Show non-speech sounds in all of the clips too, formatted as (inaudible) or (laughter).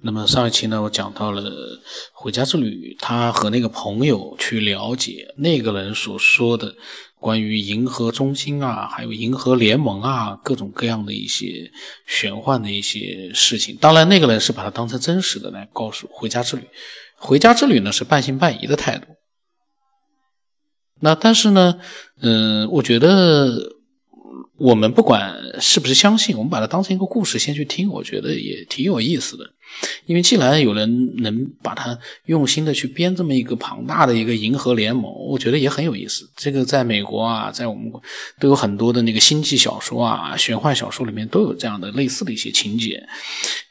那么上一期呢，我讲到了回家之旅，他和那个朋友去了解那个人所说的关于银河中心啊，还有银河联盟啊，各种各样的一些玄幻的一些事情。当然，那个人是把它当成真实的来告诉回家之旅。回家之旅呢是半信半疑的态度。那但是呢，嗯，我觉得。我们不管是不是相信，我们把它当成一个故事先去听，我觉得也挺有意思的。因为既然有人能把它用心的去编这么一个庞大的一个银河联盟，我觉得也很有意思。这个在美国啊，在我们都有很多的那个星际小说啊、玄幻小说里面都有这样的类似的一些情节，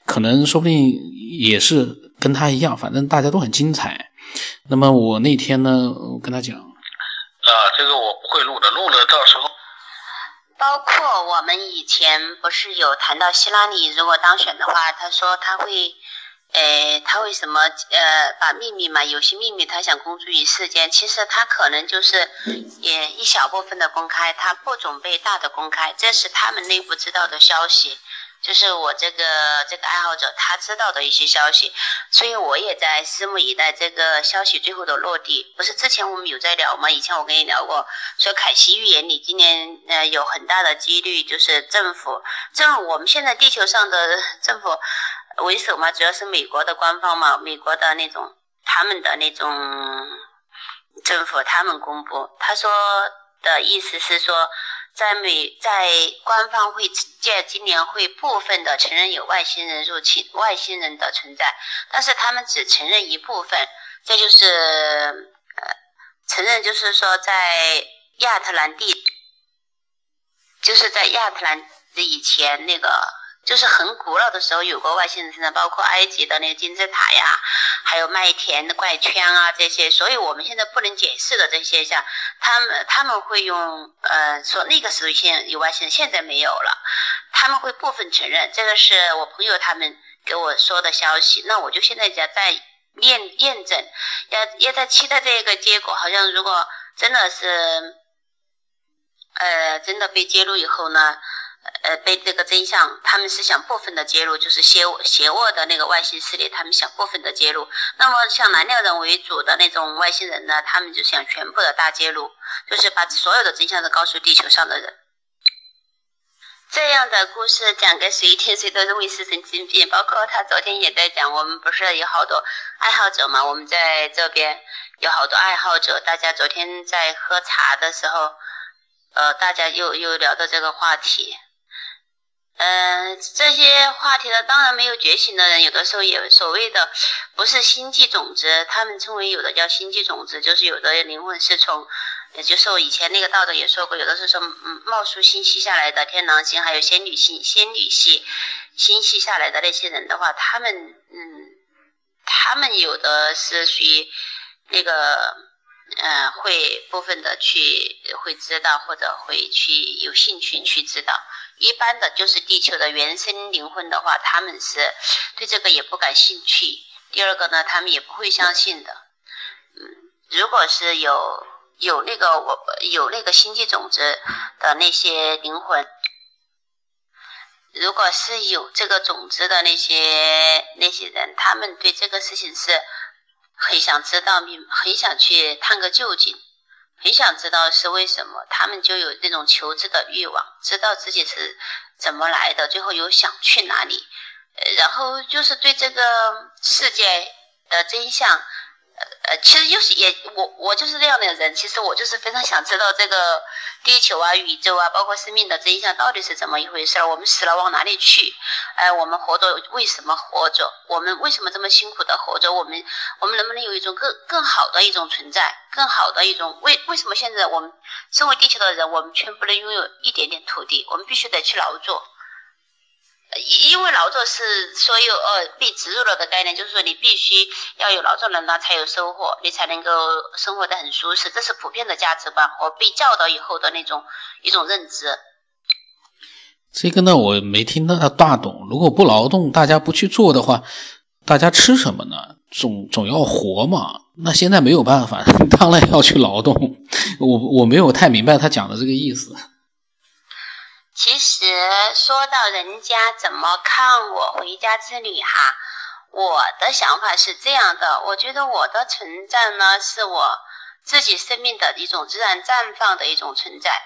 可能说不定也是跟他一样，反正大家都很精彩。那么我那天呢，我跟他讲，啊，这个我不会录的，录了到时候。包括我们以前不是有谈到希拉里如果当选的话，他说他会，呃，他为什么？呃，把秘密嘛，有些秘密他想公诸于世间。其实他可能就是也一小部分的公开，他不准备大的公开，这是他们内部知道的消息。就是我这个这个爱好者他知道的一些消息，所以我也在拭目以待这个消息最后的落地。不是之前我们有在聊吗？以前我跟你聊过，说凯西预言里今年呃有很大的几率就是政府，政我们现在地球上的政府为首嘛，主要是美国的官方嘛，美国的那种他们的那种政府他们公布，他说的意思是说。在美在官方会借今年会部分的承认有外星人入侵外星人的存在，但是他们只承认一部分，这就是呃承认就是说在亚特兰蒂，就是在亚特兰蒂以前那个。就是很古老的时候有过外星人存在，包括埃及的那个金字塔呀，还有麦田的怪圈啊这些，所以我们现在不能解释的这些像他们他们会用呃说那个时候现有外星人，现在没有了，他们会部分承认，这个是我朋友他们给我说的消息，那我就现在在在验验证，要要在期待这个结果，好像如果真的是呃真的被揭露以后呢？呃，被这个真相，他们是想部分的揭露，就是邪邪恶的那个外星势力，他们想部分的揭露。那么像蓝料人为主的那种外星人呢，他们就想全部的大揭露，就是把所有的真相都告诉地球上的人。这样的故事讲给谁听，谁都认为是神经病。包括他昨天也在讲，我们不是有好多爱好者嘛？我们在这边有好多爱好者，大家昨天在喝茶的时候，呃，大家又又聊到这个话题。嗯，这些话题呢，当然没有觉醒的人，有的时候也所谓的不是星际种子，他们称为有的叫星际种子，就是有的灵魂是从，也就是我以前那个道德也说过，有的是从嗯冒出星系下来的天狼星，还有仙女星、仙女系星系下来的那些人的话，他们嗯，他们有的是属于那个嗯，会部分的去会知道，或者会去有兴趣去知道。一般的就是地球的原生灵魂的话，他们是对这个也不感兴趣。第二个呢，他们也不会相信的。嗯，如果是有有那个我有那个星际种子的那些灵魂，如果是有这个种子的那些那些人，他们对这个事情是很想知道，很想去探个究竟。很想知道是为什么，他们就有这种求知的欲望，知道自己是怎么来的，最后又想去哪里，然后就是对这个世界的真相。呃，其实就是也我我就是这样的人，其实我就是非常想知道这个地球啊、宇宙啊，包括生命的真相到底是怎么一回事儿。我们死了往哪里去？哎，我们活着为什么活着？我们为什么这么辛苦的活着？我们我们能不能有一种更更好的一种存在？更好的一种为为什么现在我们身为地球的人，我们却不能拥有一点点土地？我们必须得去劳作。因为劳作是所有呃被植入了的概念，就是说你必须要有劳作能力才有收获，你才能够生活的很舒适，这是普遍的价值观和被教导以后的那种一种认知。这个呢，我没听到大懂。如果不劳动，大家不去做的话，大家吃什么呢？总总要活嘛。那现在没有办法，(laughs) 当然要去劳动。我我没有太明白他讲的这个意思。其实说到人家怎么看我回家之旅哈，我的想法是这样的，我觉得我的存在呢，是我自己生命的一种自然绽放的一种存在。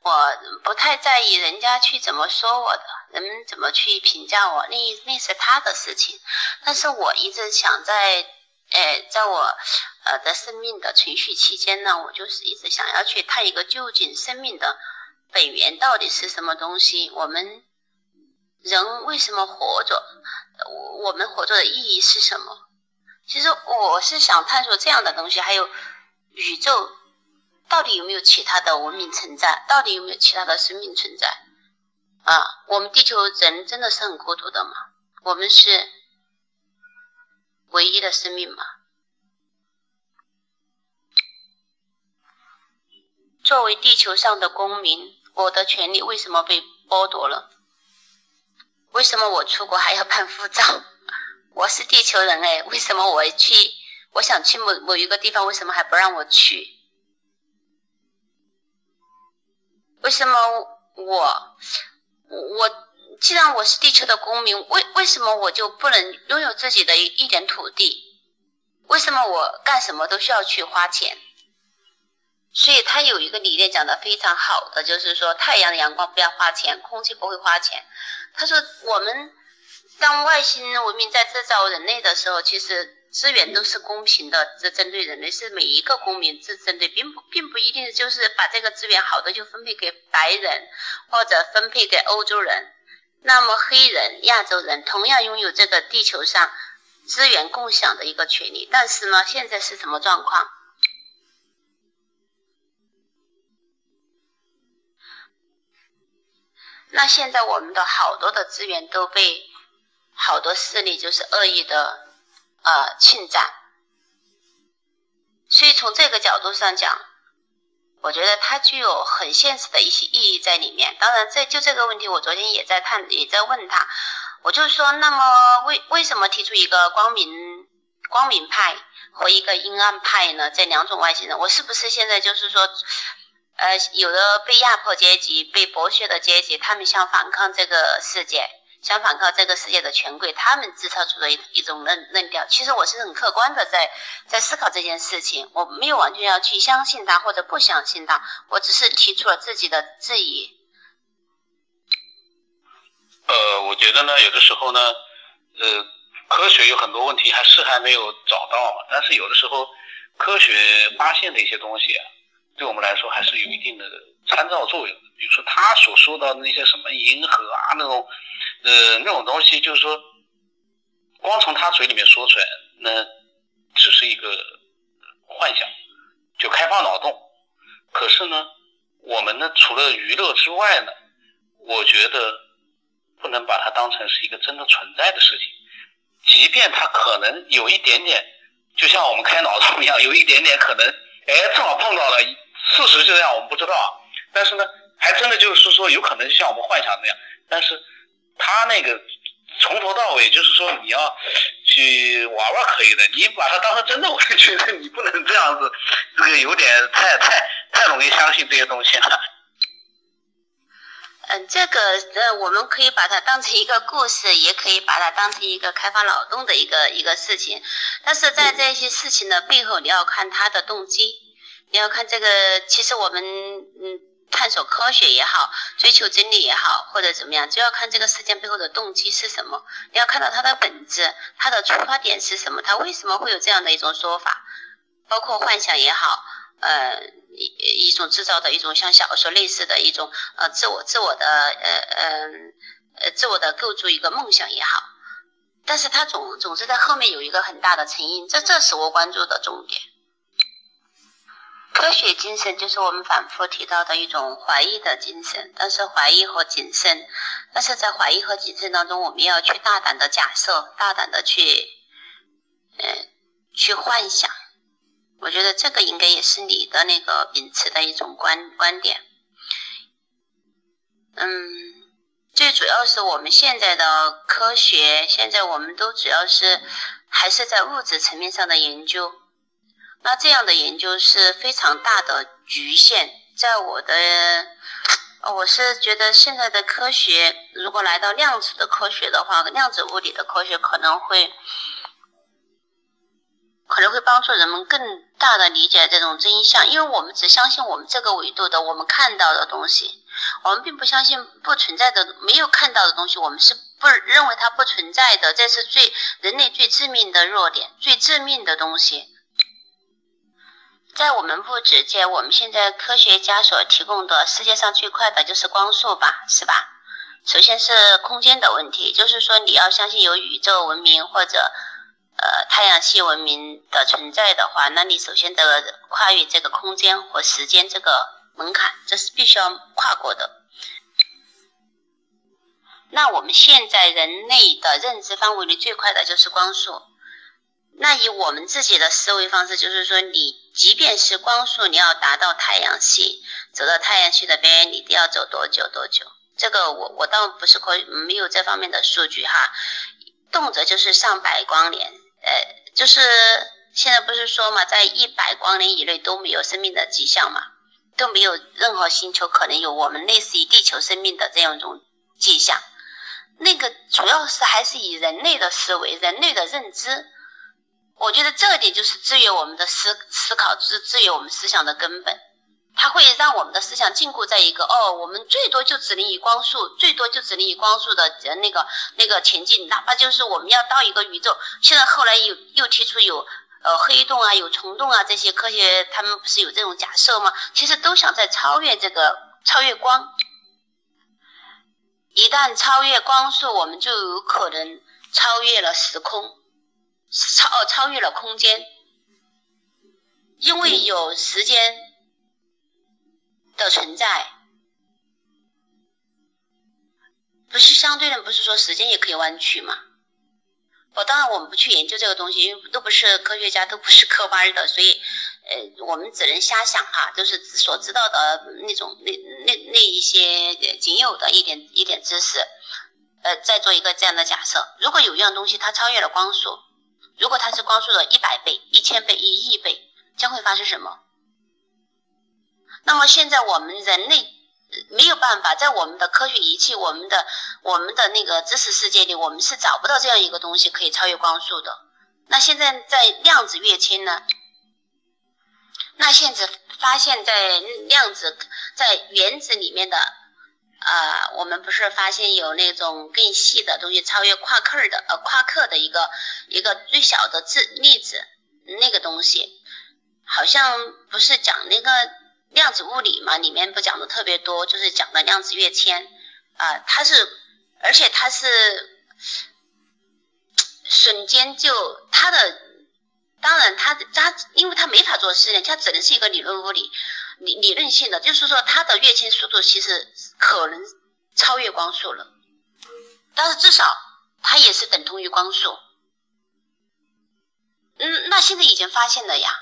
我不太在意人家去怎么说我的，人们怎么去评价我，那那是他的事情。但是我一直想在，呃，在我呃的生命的存续期间呢，我就是一直想要去探一个究竟，生命的本源到底是什么东西？我们人为什么活着？我我们活着的意义是什么？其实我是想探索这样的东西，还有宇宙。到底有没有其他的文明存在？到底有没有其他的生命存在？啊，我们地球人真的是很孤独的吗？我们是唯一的生命吗？作为地球上的公民，我的权利为什么被剥夺了？为什么我出国还要办护照？(laughs) 我是地球人哎，为什么我去？我想去某某一个地方，为什么还不让我去？为什么我我既然我是地球的公民，为为什么我就不能拥有自己的一一点土地？为什么我干什么都需要去花钱？所以他有一个理念讲的非常好的，就是说太阳的阳光不要花钱，空气不会花钱。他说我们当外星文明在制造人类的时候，其实。资源都是公平的，这针对人类是每一个公民，这针对并不并不一定就是把这个资源好的就分配给白人或者分配给欧洲人，那么黑人、亚洲人同样拥有这个地球上资源共享的一个权利。但是呢，现在是什么状况？那现在我们的好多的资源都被好多势力就是恶意的。呃，侵占，所以从这个角度上讲，我觉得它具有很现实的一些意义在里面。当然，这就这个问题，我昨天也在探，也在问他，我就说，那么为为什么提出一个光明光明派和一个阴暗派呢？这两种外星人，我是不是现在就是说，呃，有的被压迫阶级、被剥削的阶级，他们想反抗这个世界？想反抗这个世界的权贵，他们制造出的一一种论论调。其实我是很客观的在在思考这件事情，我没有完全要去相信他或者不相信他，我只是提出了自己的质疑。呃，我觉得呢，有的时候呢，呃，科学有很多问题还是还没有找到。但是有的时候，科学发现的一些东西，对我们来说还是有一定的参照作用的。比如说他所说到的那些什么银河啊那种。呃，那种东西就是说，光从他嘴里面说出来，那只是一个幻想，就开发脑洞。可是呢，我们呢，除了娱乐之外呢，我觉得不能把它当成是一个真的存在的事情。即便它可能有一点点，就像我们开脑洞一样，有一点点可能，哎，正好碰到了，事实就这样，我们不知道。但是呢，还真的就是说，有可能像我们幻想那样，但是。他那个从头到尾就是说你要去玩玩可以的，你把它当成真的，我就觉得你不能这样子，这个有点太太太容易相信这些东西了。嗯，这个呃，我们可以把它当成一个故事，也可以把它当成一个开发脑洞的一个一个事情。但是在这些事情的背后，你要看他的动机，你你要看这个，其实我们嗯。探索科学也好，追求真理也好，或者怎么样，就要看这个事件背后的动机是什么。你要看到它的本质，它的出发点是什么，它为什么会有这样的一种说法？包括幻想也好，呃，一一种制造的一种像小说类似的一种呃自我自我的呃呃呃自我的构筑一个梦想也好，但是它总总是在后面有一个很大的成因，这这是我关注的重点。科学精神就是我们反复提到的一种怀疑的精神，但是怀疑和谨慎，但是在怀疑和谨慎当中，我们要去大胆的假设，大胆的去，嗯，去幻想。我觉得这个应该也是你的那个秉持的一种观观点。嗯，最主要是我们现在的科学，现在我们都主要是还是在物质层面上的研究。那这样的研究是非常大的局限，在我的，我是觉得现在的科学如果来到量子的科学的话，量子物理的科学可能会，可能会帮助人们更大的理解这种真相，因为我们只相信我们这个维度的我们看到的东西，我们并不相信不存在的、没有看到的东西，我们是不认为它不存在的。这是最人类最致命的弱点，最致命的东西。在我们物质界，我们现在科学家所提供的世界上最快的就是光速吧，是吧？首先是空间的问题，就是说你要相信有宇宙文明或者。呃，太阳系文明的存在的话，那你首先得跨越这个空间和时间这个门槛，这是必须要跨过的。那我们现在人类的认知范围里最快的就是光速。那以我们自己的思维方式，就是说，你即便是光速，你要达到太阳系，走到太阳系的边缘，你都要走多久多久？这个我我倒不是可以没有这方面的数据哈，动辄就是上百光年。呃，就是现在不是说嘛，在一百光年以内都没有生命的迹象嘛，都没有任何星球可能有我们类似于地球生命的这样一种迹象。那个主要是还是以人类的思维、人类的认知，我觉得这一点就是制约我们的思思考、制制约我们思想的根本。它会让我们的思想禁锢在一个哦，我们最多就只能以光速，最多就只能以光速的呃那个那个前进，哪怕就是我们要到一个宇宙。现在后来又又提出有呃黑洞啊，有虫洞啊这些科学，他们不是有这种假设吗？其实都想在超越这个超越光。一旦超越光速，我们就有可能超越了时空，超超越了空间，因为有时间。的存在，不是相对的，不是说时间也可以弯曲吗？我当然我们不去研究这个东西，因为都不是科学家，都不是科班的，所以，呃，我们只能瞎想哈，就是所知道的那种那那那一些仅有的一点一点知识，呃，再做一个这样的假设：如果有一样东西它超越了光速，如果它是光速的一百倍、一千倍、一亿倍，将会发生什么？那么现在我们人类没有办法在我们的科学仪器、我们的我们的那个知识世界里，我们是找不到这样一个东西可以超越光速的。那现在在量子跃迁呢？那现在发现，在量子在原子里面的啊，我们不是发现有那种更细的东西，超越夸克的呃夸克的一个一个最小的质粒子那个东西，好像不是讲那个。量子物理嘛，里面不讲的特别多，就是讲的量子跃迁啊，它是，而且它是瞬间就它的，当然它它，因为它没法做实验，它只能是一个理论物理理理论性的，就是说它的跃迁速度其实可能超越光速了，但是至少它也是等同于光速。嗯，那现在已经发现了呀。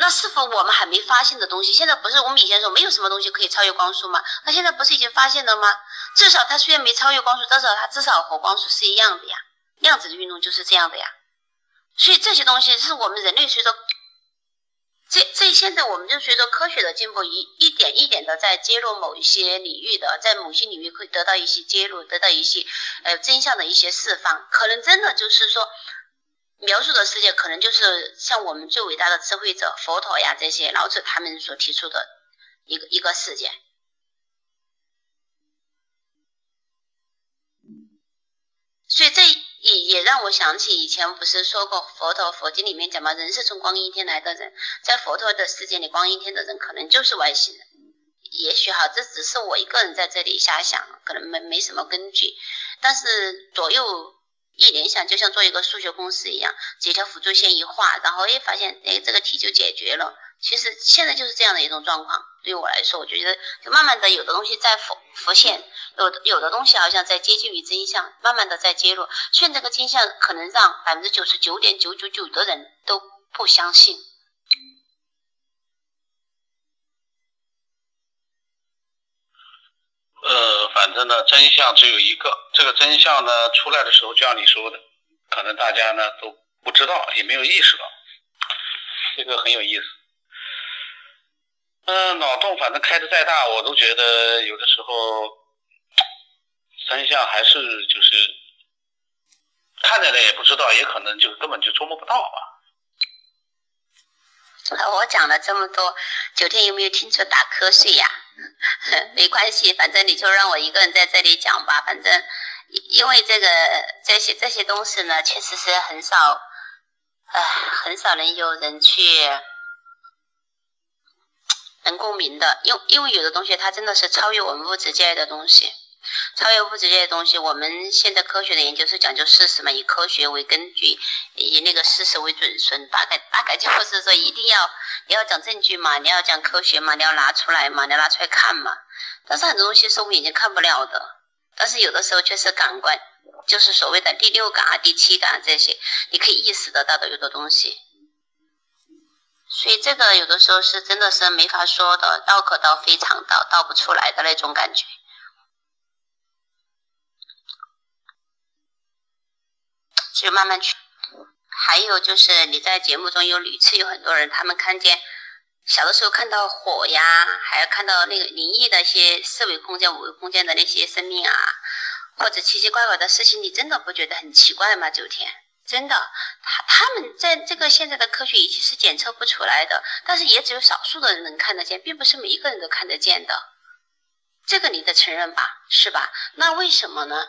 那是否我们还没发现的东西？现在不是我们以前说没有什么东西可以超越光速吗？那现在不是已经发现了吗？至少它虽然没超越光速，但是它至少和光速是一样的呀。量子的运动就是这样的呀。所以这些东西是我们人类随着这这现在我们就随着科学的进步，一一点一点的在揭露某一些领域的，在某些领域会得到一些揭露，得到一些呃真相的一些释放，可能真的就是说。描述的世界可能就是像我们最伟大的智慧者佛陀呀这些老子他们所提出的一个一个世界，所以这也也让我想起以前不是说过佛陀佛经里面讲嘛，人是从光阴天来的人，在佛陀的世界里，光阴天的人可能就是外星人，也许哈，这只是我一个人在这里瞎想，可能没没什么根据，但是左右。一联想就像做一个数学公式一样，几条辅助线一画，然后哎发现哎这个题就解决了。其实现在就是这样的一种状况。对于我来说，我觉得就慢慢的有的东西在浮浮现，有的有的东西好像在接近于真相，慢慢的在揭露。现在这个真相可能让百分之九十九点九九九的人都不相信。呃，反正呢，真相只有一个。这个真相呢，出来的时候，就像你说的，可能大家呢都不知道，也没有意识到，这个很有意思。嗯，脑洞反正开的再大，我都觉得有的时候真相还是就是看着呢也不知道，也可能就根本就捉摸不到吧。我讲了这么多，九天有没有听出打瞌睡呀？(laughs) 没关系，反正你就让我一个人在这里讲吧。反正因为这个这些这些东西呢，确实是很少，唉，很少能有人去能共鸣的。因因为有的东西它真的是超越我们物质界的东西。超越物质界的东西，我们现在科学的研究是讲究事实嘛，以科学为根据，以那个事实为准绳，大概大概就是说，一定要你要讲证据嘛，你要讲科学嘛，你要拿出来嘛，你要拿出来看嘛。但是很多东西是我们眼睛看不了的，但是有的时候却是感官，就是所谓的第六感啊、第七感这些，你可以意识得到的有的东西。所以这个有的时候是真的是没法说的，道可道非常道，道不出来的那种感觉。就慢慢去，还有就是你在节目中有屡次有很多人，他们看见小的时候看到火呀，还要看到那个灵异的一些四维空间、五维空间的那些生命啊，或者奇奇怪怪的事情，你真的不觉得很奇怪吗？九天，真的，他他们在这个现在的科学仪器是检测不出来的，但是也只有少数的人能看得见，并不是每一个人都看得见的，这个你得承认吧，是吧？那为什么呢？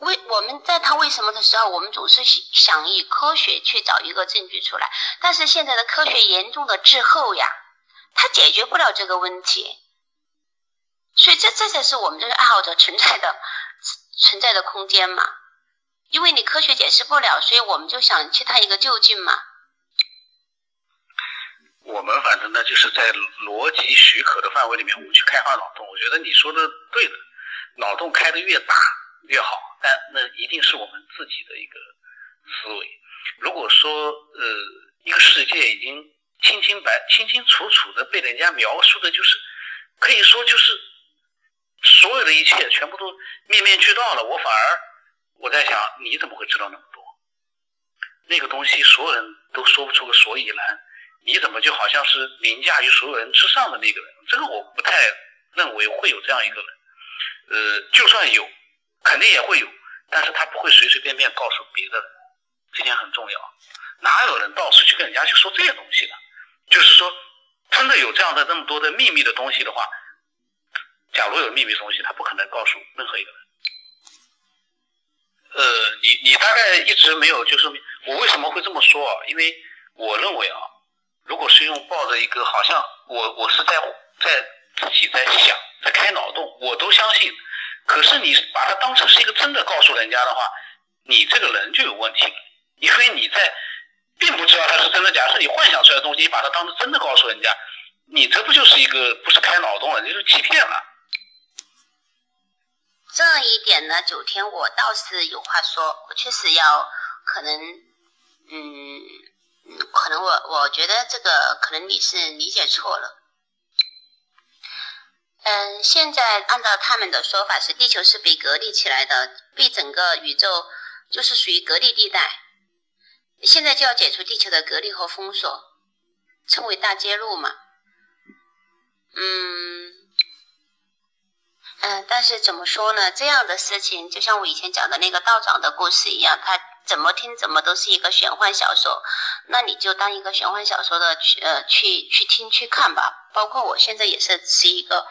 为我们在他为什么的时候，我们总是想以科学去找一个证据出来，但是现在的科学严重的滞后呀，它解决不了这个问题，所以这这才是我们这个爱好者存在的存在的空间嘛，因为你科学解释不了，所以我们就想去探一个究竟嘛。我们反正呢，就是在逻辑许可的范围里面，我们去开发脑洞。我觉得你说的对的，脑洞开的越大越好。但那一定是我们自己的一个思维。如果说呃，一个世界已经清清白、清清楚楚的被人家描述的，就是可以说就是所有的一切全部都面面俱到了，我反而我在想，你怎么会知道那么多？那个东西所有人都说不出个所以然，你怎么就好像是凌驾于所有人之上的那个人？这个我不太认为会有这样一个人。呃，就算有。肯定也会有，但是他不会随随便便告诉别的人，这点很重要。哪有人到处去跟人家去说这些东西的？就是说，真的有这样的那么多的秘密的东西的话，假如有秘密东西，他不可能告诉任何一个人。呃，你你大概一直没有，就是我为什么会这么说啊？因为我认为啊，如果是用抱着一个好像我我是在在自己在想，在开脑洞，我都相信。可是你把它当成是一个真的告诉人家的话，你这个人就有问题了，因为你在并不知道它是真的假。是你幻想出来的东西，你把它当成真的告诉人家，你这不就是一个不是开脑洞了，你是欺骗了。这一点呢，九天我倒是有话说，我确实要可能，嗯，可能我我觉得这个可能你是理解错了。嗯，现在按照他们的说法是，地球是被隔离起来的，被整个宇宙就是属于隔离地带。现在就要解除地球的隔离和封锁，称为大揭露嘛。嗯，嗯，但是怎么说呢？这样的事情就像我以前讲的那个道长的故事一样，他。怎么听怎么都是一个玄幻小说，那你就当一个玄幻小说的去呃去去听去看吧。包括我现在也是持一个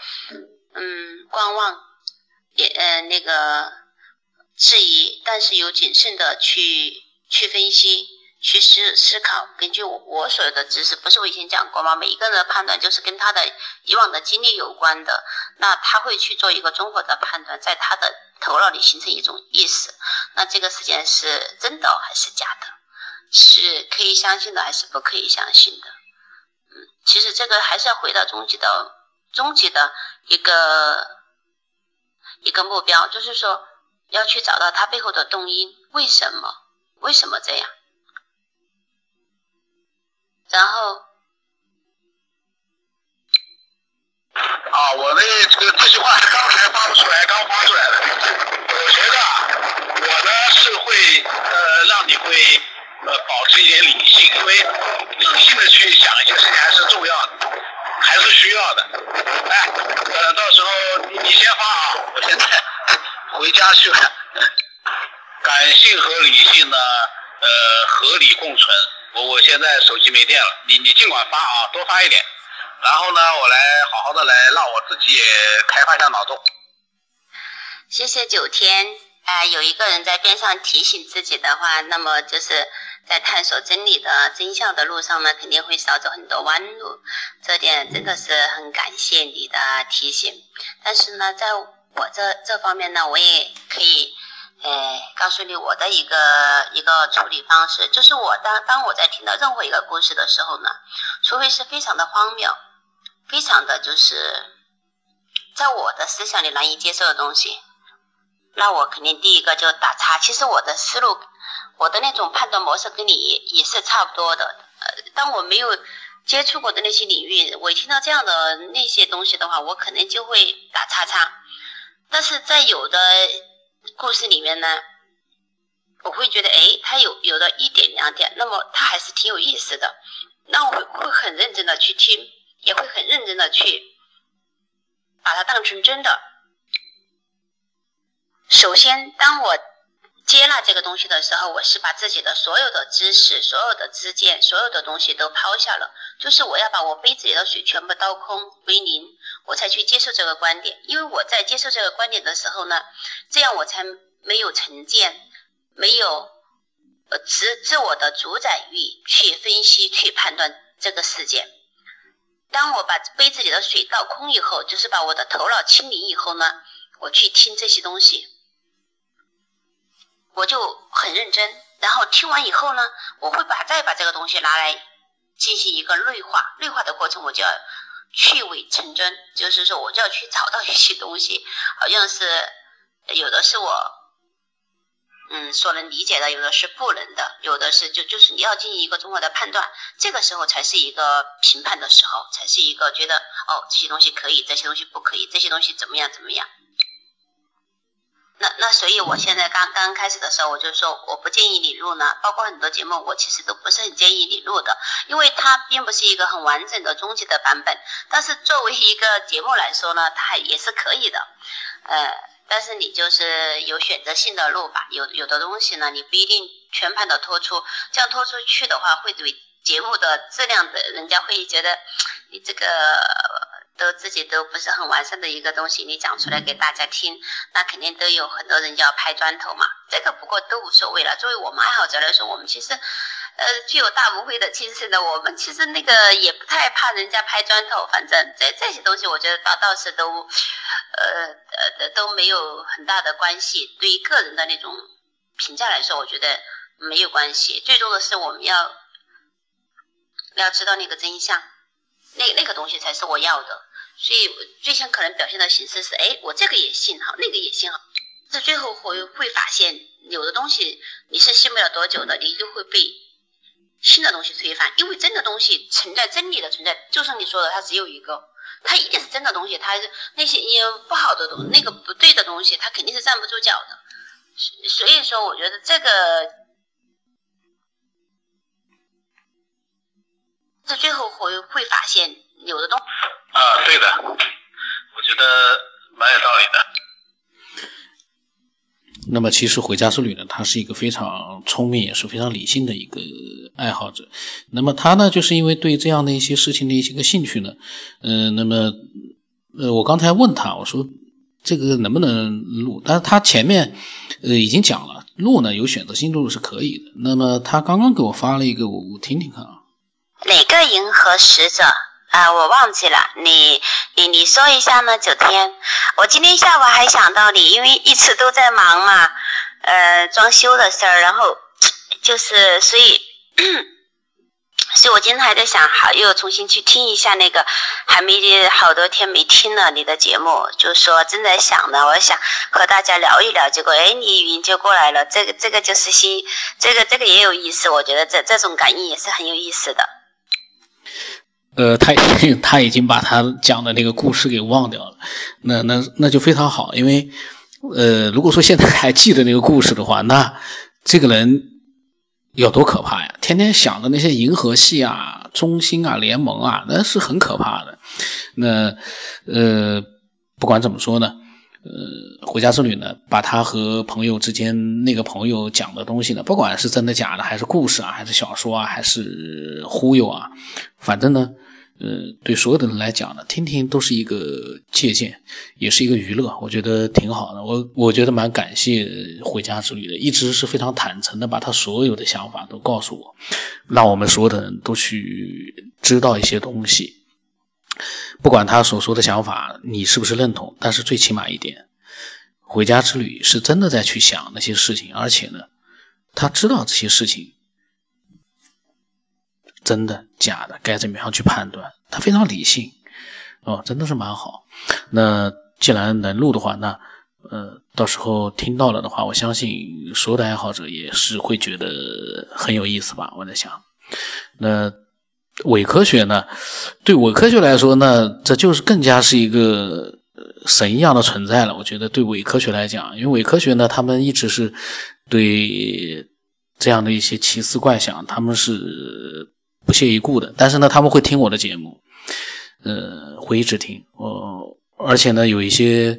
嗯观望，也呃那个质疑，但是有谨慎的去去分析。去思思考，根据我我所有的知识，不是我以前讲过吗？每一个人的判断就是跟他的以往的经历有关的，那他会去做一个综合的判断，在他的头脑里形成一种意识。那这个事件是真的还是假的？是可以相信的还是不可以相信的？嗯，其实这个还是要回到终极的终极的一个一个目标，就是说要去找到他背后的动因，为什么？为什么这样？然后，啊，我那这个这句话刚才发不出来，刚发出来的。我觉得我呢是会呃让你会呃保持一点理性，因为理性的去想一些事情还是重要的，还是需要的。哎，呃，到时候你你先发啊，我现在回家去了。感性和理性呢，呃，合理共存。我现在手机没电了，你你尽管发啊，多发一点。然后呢，我来好好的来让我自己也开发一下脑洞。谢谢九天。哎，有一个人在边上提醒自己的话，那么就是在探索真理的真相的路上呢，肯定会少走很多弯路。这点真的是很感谢你的提醒。但是呢，在我这这方面呢，我也可以。呃，告诉你我的一个一个处理方式，就是我当当我在听到任何一个故事的时候呢，除非是非常的荒谬，非常的就是在我的思想里难以接受的东西，那我肯定第一个就打叉。其实我的思路，我的那种判断模式跟你也是差不多的。呃，当我没有接触过的那些领域，我听到这样的那些东西的话，我可能就会打叉叉。但是在有的。故事里面呢，我会觉得，哎，他有有的一点两点，那么他还是挺有意思的，那我会会很认真的去听，也会很认真的去把它当成真的。首先，当我接纳这个东西的时候，我是把自己的所有的知识、所有的知见、所有的东西都抛下了，就是我要把我杯子里的水全部倒空为零。我才去接受这个观点，因为我在接受这个观点的时候呢，这样我才没有成见，没有呃自自我的主宰欲去分析、去判断这个事件。当我把杯子里的水倒空以后，就是把我的头脑清零以后呢，我去听这些东西，我就很认真。然后听完以后呢，我会把再把这个东西拿来进行一个内化，内化的过程我就要。去伪成真，就是说，我就要去找到一些东西，好像是有的是我，嗯，所能理解的，有的是不能的，有的是就就是你要进行一个综合的判断，这个时候才是一个评判的时候，才是一个觉得哦，这些东西可以，这些东西不可以，这些东西怎么样怎么样。那所以，我现在刚刚开始的时候，我就说我不建议你录呢。包括很多节目，我其实都不是很建议你录的，因为它并不是一个很完整的终极的版本。但是作为一个节目来说呢，它也是可以的。呃，但是你就是有选择性的录吧。有有的东西呢，你不一定全盘的拖出，这样拖出去的话，会对节目的质量的，人家会觉得你这个。都自己都不是很完善的一个东西，你讲出来给大家听，那肯定都有很多人要拍砖头嘛。这个不过都无所谓了。作为我们爱好者来说，我们其实，呃，具有大无畏的精神的，我们其实那个也不太怕人家拍砖头。反正这这些东西，我觉得倒倒是都，呃呃都没有很大的关系。对于个人的那种评价来说，我觉得没有关系。最重要的是我们要要知道那个真相，那那个东西才是我要的。所以最先可能表现的形式是，哎，我这个也信好，那个也信好，这最后会会发现，有的东西你是信不了多久的，你就会被新的东西推翻。因为真的东西存在，真理的存在，就像你说的，它只有一个，它一定是真的东西。它那些也不好的东，那个不对的东西，它肯定是站不住脚的。所以说，我觉得这个，这最后会会发现，有的东西。啊，对的，我觉得蛮有道理的。那么，其实回家之旅呢，他是一个非常聪明，也是非常理性的一个爱好者。那么他呢，就是因为对这样的一些事情的一些个兴趣呢，嗯，那么，呃，我刚才问他，我说这个能不能录？但是他前面呃已经讲了，录呢有选择性录是可以的。那么他刚刚给我发了一个，我我听听看啊。哪个银河使者？啊，我忘记了，你你你说一下呢？九天，我今天下午还想到你，因为一直都在忙嘛，呃，装修的事儿，然后就是所以，所以我今天还在想，好又重新去听一下那个，还没好多天没听了你的节目，就说正在想呢，我想和大家聊一聊，结果哎，你语音就过来了，这个这个就是新，这个这个也有意思，我觉得这这种感应也是很有意思的。呃，他已经 (laughs) 他已经把他讲的那个故事给忘掉了，那那那就非常好，因为呃，如果说现在还记得那个故事的话，那这个人有多可怕呀？天天想着那些银河系啊、中心啊、联盟啊，那是很可怕的。那呃，不管怎么说呢，呃，回家之旅呢，把他和朋友之间那个朋友讲的东西呢，不管是真的假的，还是故事啊，还是小说啊，还是忽悠啊，反正呢，呃，对所有的人来讲呢，听听都是一个借鉴，也是一个娱乐，我觉得挺好的。我我觉得蛮感谢回家之旅的，一直是非常坦诚的把他所有的想法都告诉我，让我们所有的人都去知道一些东西。不管他所说的想法你是不是认同，但是最起码一点，回家之旅是真的在去想那些事情，而且呢，他知道这些事情真的假的该怎么样去判断，他非常理性哦，真的是蛮好。那既然能录的话，那呃，到时候听到了的话，我相信所有的爱好者也是会觉得很有意思吧。我在想，那。伪科学呢？对伪科学来说呢，这就是更加是一个神一样的存在了。我觉得对伪科学来讲，因为伪科学呢，他们一直是对这样的一些奇思怪想，他们是不屑一顾的。但是呢，他们会听我的节目，呃，会一直听。我而且呢，有一些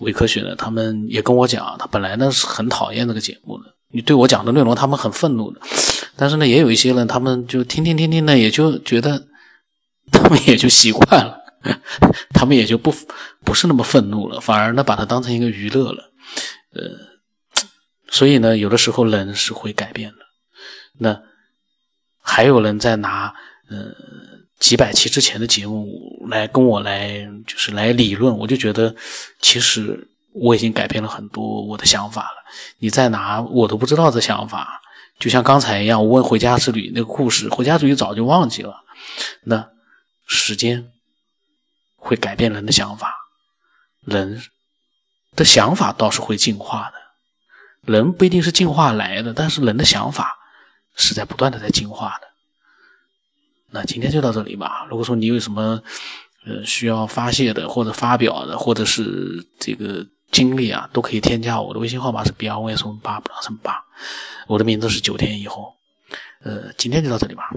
伪科学的，他们也跟我讲，他本来呢是很讨厌这个节目的。你对我讲的内容，他们很愤怒的。但是呢，也有一些人，他们就听听听听呢，也就觉得，他们也就习惯了，他们也就不不是那么愤怒了，反而呢，把它当成一个娱乐了，呃，所以呢，有的时候人是会改变的。那还有人在拿呃几百期之前的节目来跟我来就是来理论，我就觉得其实我已经改变了很多我的想法了。你再拿我都不知道的想法。就像刚才一样，我问《回家之旅》那个故事，《回家之旅》早就忘记了。那时间会改变人的想法，人的想法倒是会进化的。人不一定是进化来的，但是人的想法是在不断的在进化的。那今天就到这里吧。如果说你有什么呃需要发泄的，或者发表的，或者是这个。经历啊，都可以添加我的微信号码是 B R O S 八八八，我的名字是九天以后，呃，今天就到这里吧。